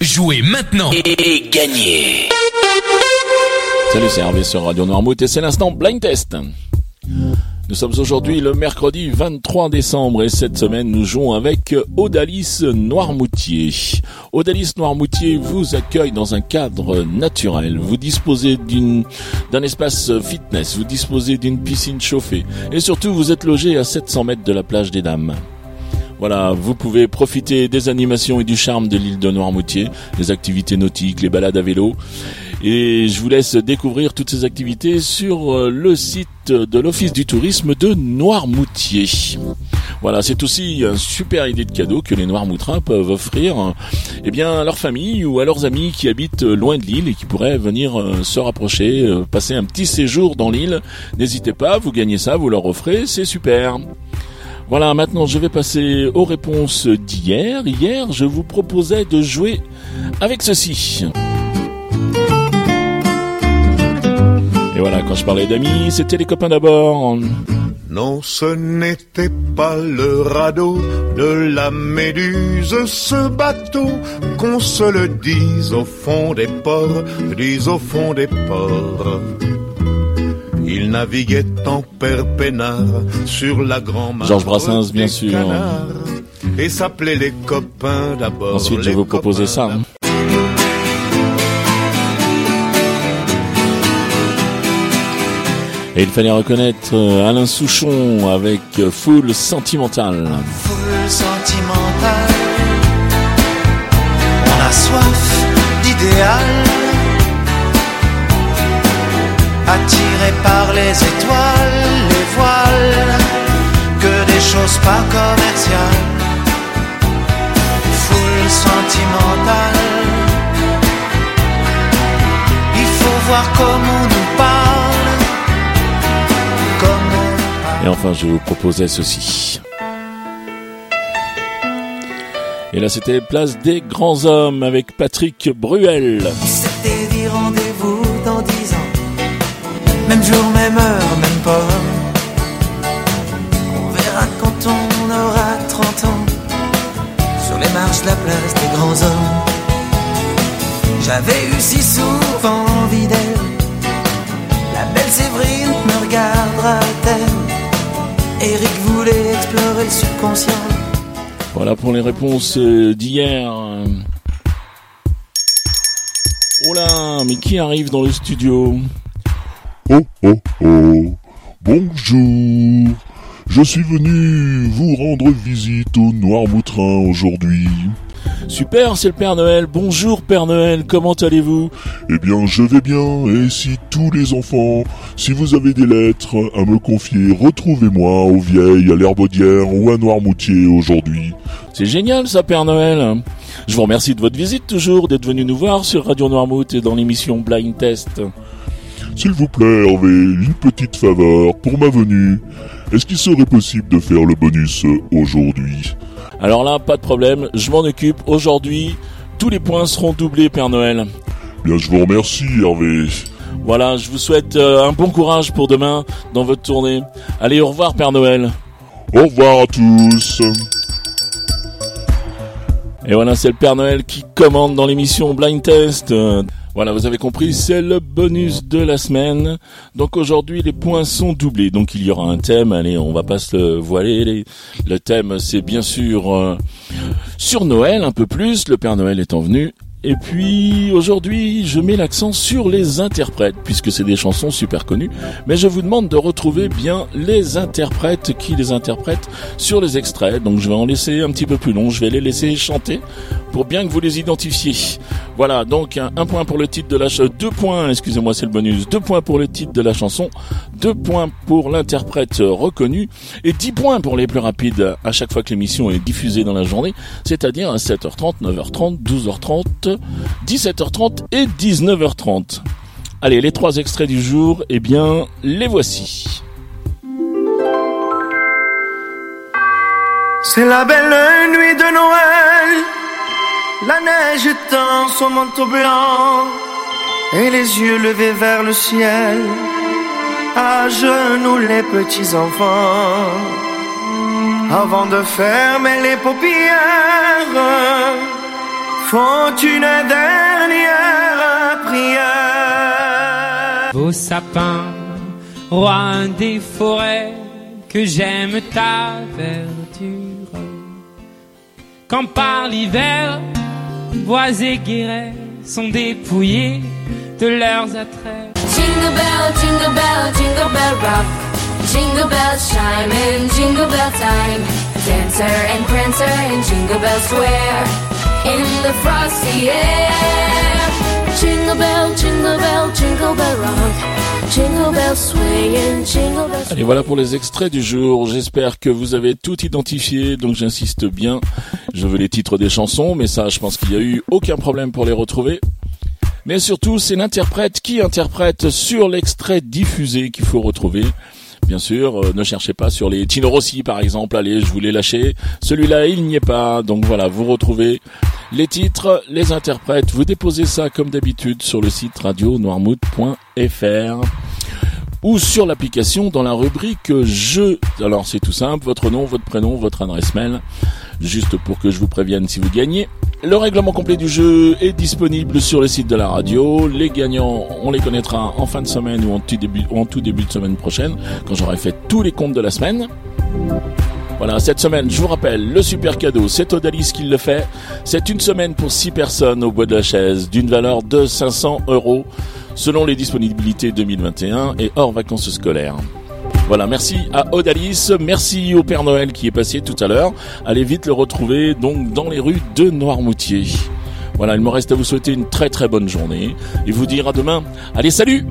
Jouez maintenant et gagnez Salut, c'est Hervé sur Radio Noirmouth et c'est l'instant Blind Test. Nous sommes aujourd'hui le mercredi 23 décembre et cette semaine nous jouons avec Odalis Noirmoutier. Odalis Noirmoutier vous accueille dans un cadre naturel. Vous disposez d'une, d'un espace fitness, vous disposez d'une piscine chauffée et surtout vous êtes logé à 700 mètres de la plage des Dames. Voilà, vous pouvez profiter des animations et du charme de l'île de Noirmoutier, les activités nautiques, les balades à vélo. Et je vous laisse découvrir toutes ces activités sur euh, le site de l'Office du tourisme de Noirmoutier. Voilà, c'est aussi une super idée de cadeau que les Noirmoutrins peuvent offrir eh bien, à leur famille ou à leurs amis qui habitent loin de l'île et qui pourraient venir euh, se rapprocher, euh, passer un petit séjour dans l'île. N'hésitez pas, vous gagnez ça, vous leur offrez, c'est super. Voilà, maintenant je vais passer aux réponses d'hier. Hier, je vous proposais de jouer avec ceci. Et voilà, quand je parlais d'amis, c'était les copains d'abord. Non, ce n'était pas le radeau de la méduse, ce bateau, qu'on se le dise au fond des ports, dise au fond des ports. Il naviguait en père sur la grand Georges Brassens, bien sûr. et s'appelait les copains d'abord. Ensuite, je vais vous proposer ça. Hein. Et il fallait reconnaître euh, Alain Souchon avec euh, Full Sentimental. Full Sentimental. On a soif d'idéal attiré par les étoiles, les voiles, que des choses pas commerciales, foule sentimentale. Il faut voir comment on nous parle, Et enfin, je vous proposais ceci. Et là, c'était Place des Grands Hommes avec Patrick Bruel. C'était même jour, même heure, même pas. On verra quand on aura 30 ans. Sur les marches de la place des grands hommes. J'avais eu si souvent envie d'elle. La belle Séverine me regardera-t-elle Eric voulait explorer le subconscient. Voilà pour les réponses euh, d'hier. Oh là, mais qui arrive dans le studio? Oh oh oh Bonjour Je suis venu vous rendre visite au Noirmoutrin aujourd'hui. Super, c'est le Père Noël. Bonjour Père Noël, comment allez-vous? Eh bien, je vais bien, et si tous les enfants, si vous avez des lettres à me confier, retrouvez-moi au Vieil, à l'Herbaudière ou à Noirmoutier aujourd'hui. C'est génial ça, Père Noël. Je vous remercie de votre visite toujours, d'être venu nous voir sur Radio Noirmout et dans l'émission Blind Test. S'il vous plaît, Hervé, une petite faveur pour ma venue. Est-ce qu'il serait possible de faire le bonus aujourd'hui? Alors là, pas de problème, je m'en occupe. Aujourd'hui, tous les points seront doublés, Père Noël. Bien, je vous remercie, Hervé. Voilà, je vous souhaite euh, un bon courage pour demain dans votre tournée. Allez, au revoir, Père Noël. Au revoir à tous. Et voilà, c'est le Père Noël qui commande dans l'émission Blind Test. Voilà, vous avez compris, c'est le bonus de la semaine. Donc aujourd'hui, les points sont doublés. Donc il y aura un thème. Allez, on va pas se le voiler. Le thème, c'est bien sûr euh, sur Noël un peu plus. Le Père Noël étant venu. Et puis aujourd'hui, je mets l'accent sur les interprètes, puisque c'est des chansons super connues. Mais je vous demande de retrouver bien les interprètes qui les interprètent sur les extraits. Donc je vais en laisser un petit peu plus long. Je vais les laisser chanter pour bien que vous les identifiez. Voilà, donc un, point pour le titre de la chanson, deux points, excusez-moi, c'est le bonus, deux points pour le titre de la chanson, deux points pour l'interprète reconnu et dix points pour les plus rapides à chaque fois que l'émission est diffusée dans la journée, c'est-à-dire à 7h30, 9h30, 12h30. 17h30 et 19h30. Allez, les trois extraits du jour, eh bien, les voici. C'est la belle nuit de Noël, la neige étend son manteau blanc et les yeux levés vers le ciel, à genoux les petits enfants, avant de fermer les paupières font une dernière prière. Vos sapins, roi des forêts, que j'aime ta verdure. Quand par l'hiver, bois et guérets sont dépouillés de leurs attraits. Jingle bell, jingle bell, jingle bell rock. Jingle bells chime in jingle bell time. Dancer and prancer in Jingle Bell Square. In the frosty air. Jingle bell, jingle bell, jingle bell rock. Jingle Allez, voilà pour les extraits du jour. J'espère que vous avez tout identifié, donc j'insiste bien. Je veux les titres des chansons, mais ça, je pense qu'il n'y a eu aucun problème pour les retrouver. Mais surtout, c'est l'interprète qui interprète sur l'extrait diffusé qu'il faut retrouver. Bien sûr, euh, ne cherchez pas sur les Tino Rossi par exemple, allez, je vous l'ai lâché. Celui-là, il n'y est pas. Donc voilà, vous retrouvez les titres, les interprètes. Vous déposez ça comme d'habitude sur le site radio-noirmouth.fr ou sur l'application dans la rubrique jeu. Alors c'est tout simple, votre nom, votre prénom, votre adresse mail, juste pour que je vous prévienne si vous gagnez. Le règlement complet du jeu est disponible sur le site de la radio. Les gagnants, on les connaîtra en fin de semaine ou en tout début de semaine prochaine, quand j'aurai fait tous les comptes de la semaine. Voilà, cette semaine, je vous rappelle, le super cadeau, c'est Odalis qui le fait. C'est une semaine pour 6 personnes au bois de la chaise, d'une valeur de 500 euros, selon les disponibilités 2021 et hors vacances scolaires. Voilà, merci à Odalis, merci au Père Noël qui est passé tout à l'heure. Allez vite le retrouver donc dans les rues de Noirmoutier. Voilà, il me reste à vous souhaiter une très très bonne journée et vous dire à demain. Allez, salut